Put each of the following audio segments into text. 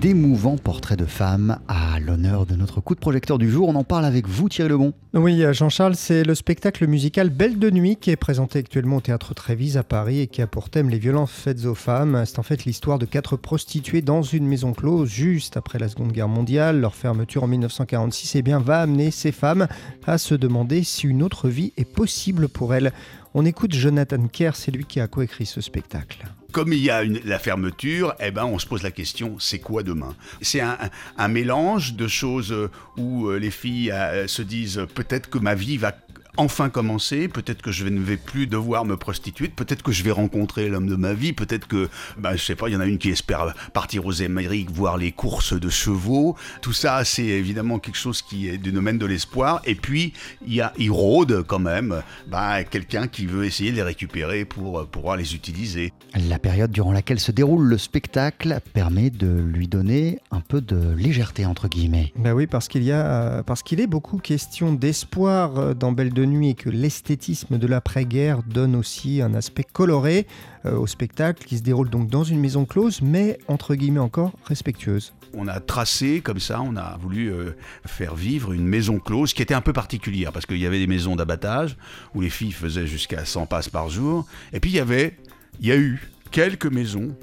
d'émouvants portraits de femmes à l'honneur de notre coup de projecteur du jour. On en parle avec vous Thierry Lebon. Oui, Jean-Charles, c'est le spectacle musical Belle de nuit qui est présenté actuellement au théâtre Trévise à Paris et qui a pour thème les violences faites aux femmes. C'est en fait l'histoire de quatre prostituées dans une maison close juste après la Seconde Guerre mondiale. Leur fermeture en 1946 eh bien, va amener ces femmes à se demander si une autre vie est possible pour elles. On écoute Jonathan Kerr, c'est lui qui a coécrit ce spectacle comme il y a la fermeture, eh ben, on se pose la question, c'est quoi demain? C'est un, mélange de choses où euh, les filles euh, se disent peut-être que ma vie va enfin commencer, peut-être que je ne vais plus devoir me prostituer, peut-être que je vais rencontrer l'homme de ma vie, peut-être que, bah, je sais pas, il y en a une qui espère partir aux Amériques, voir les courses de chevaux. Tout ça, c'est évidemment quelque chose qui est du domaine de l'espoir. Et puis, il y a, il rôde quand même, bah, quelqu'un qui veut essayer de les récupérer pour pouvoir les utiliser. La période durant laquelle se déroule le spectacle permet de lui donner un peu de légèreté, entre guillemets. Ben oui, parce qu'il y a, parce qu'il est beaucoup question d'espoir dans Belle de et que l'esthétisme de l'après-guerre donne aussi un aspect coloré euh, au spectacle qui se déroule donc dans une maison close mais entre guillemets encore respectueuse. On a tracé comme ça, on a voulu euh, faire vivre une maison close qui était un peu particulière parce qu'il y avait des maisons d'abattage où les filles faisaient jusqu'à 100 passes par jour et puis il y avait il y a eu quelques maisons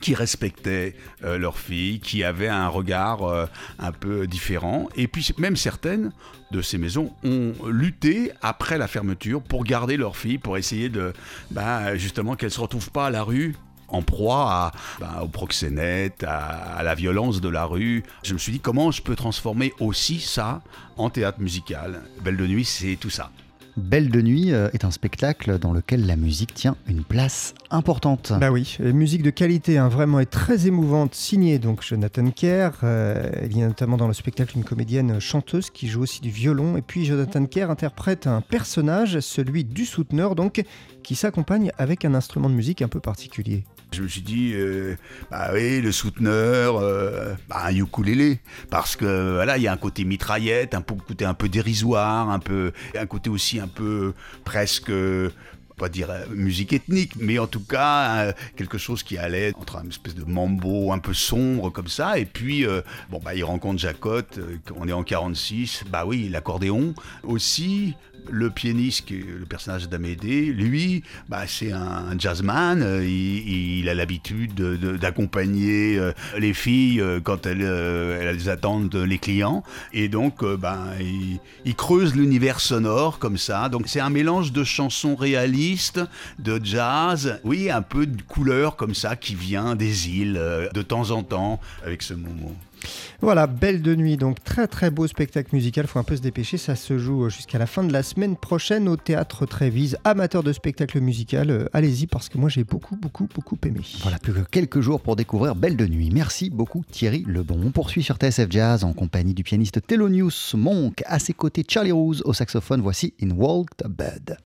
qui respectaient euh, leurs filles, qui avaient un regard euh, un peu différent. Et puis même certaines de ces maisons ont lutté après la fermeture pour garder leurs filles, pour essayer de, bah, justement, qu'elles ne se retrouvent pas à la rue en proie bah, au proxénète, à, la violence de la rue. Je me suis dit comment je peux transformer aussi ça en théâtre musical? Belle de nuit, c'est tout ça. Belle de nuit euh, est un spectacle dans lequel la musique tient une place importante. Bah oui, musique de qualité, hein, vraiment et très émouvante, signée donc Jonathan Kerr. Euh, il y a notamment dans le spectacle une comédienne chanteuse qui joue aussi du violon. Et puis Jonathan Kerr interprète un personnage, celui du souteneur, donc, qui s'accompagne avec un instrument de musique un peu particulier. Je me suis dit, euh, bah oui, le souteneur, euh, bah, un ukulélé, parce que voilà, il y a un côté mitraillette, un côté un peu dérisoire, un peu, un côté aussi un peu presque pas dire euh, musique ethnique, mais en tout cas quelque chose qui allait entre une espèce de mambo un peu sombre comme ça. Et puis, bon, bah, il rencontre Jacotte, on est en 46, bah oui, l'accordéon aussi le pianiste, le personnage d'Amédée, lui, bah, c'est un jazzman. Euh, il, a l'habitude d'accompagner euh, les filles euh, quand elles, elles, attendent les clients. Et donc, bah, il, creuse l'univers sonore comme ça. Donc, c'est un mélange de chansons réalistes, de jazz, oui, un peu de couleur comme ça qui vient des îles de temps en temps avec ce moment. Voilà, Belle de nuit, donc très très beau spectacle musical, faut un peu se dépêcher, ça se joue jusqu'à la fin de la semaine prochaine au théâtre Trévise. Amateur de spectacle musical, euh, allez-y parce que moi j'ai beaucoup beaucoup beaucoup aimé. Voilà, plus que quelques jours pour découvrir Belle de nuit. Merci beaucoup Thierry Lebon. On poursuit sur TSF Jazz en compagnie du pianiste Thelonious Monk, à ses côtés Charlie Rose au saxophone. Voici In Walked Bed.